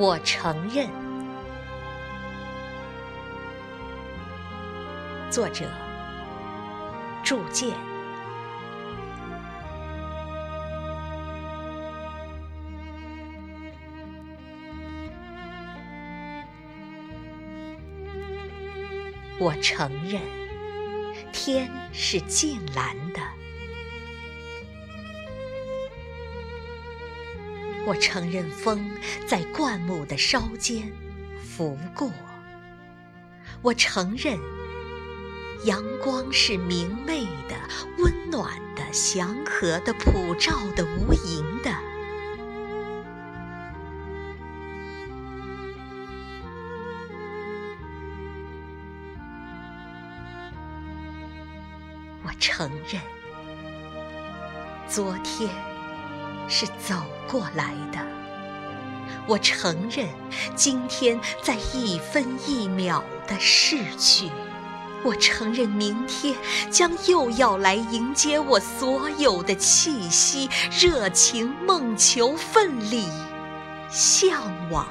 我承认。作者：铸剑。我承认，天是净蓝的。我承认，风在灌木的梢间拂过。我承认，阳光是明媚的、温暖的、祥和的、普照的、无垠的。我承认，昨天是走过来的；我承认，今天在一分一秒的逝去；我承认，明天将又要来迎接我所有的气息、热情、梦求、奋力、向往。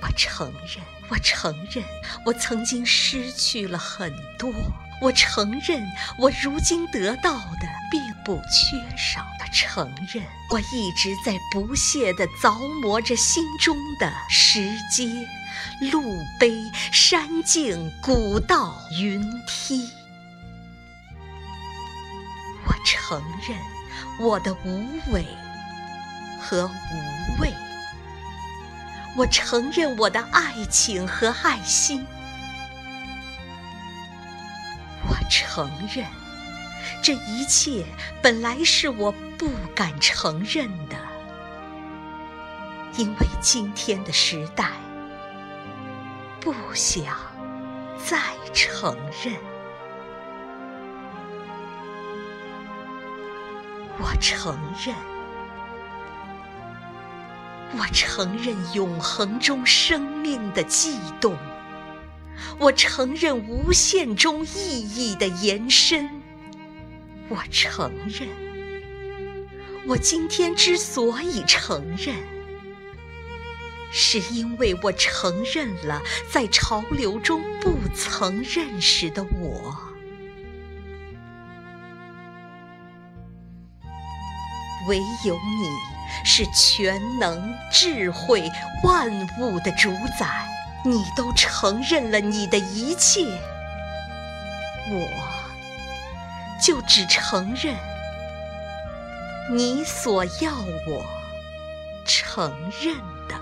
我承认，我承认，我曾经失去了很多。我承认，我如今得到的并不缺少的。承认，我一直在不懈地凿磨着心中的石阶、路碑、山径、古道、云梯。我承认我的无为和无畏。我承认我的爱情和爱心。承认，这一切本来是我不敢承认的，因为今天的时代不想再承认。我承认，我承认永恒中生命的悸动。我承认无限中意义的延伸。我承认，我今天之所以承认，是因为我承认了在潮流中不曾认识的我。唯有你是全能、智慧、万物的主宰。你都承认了你的一切，我就只承认你所要我承认的。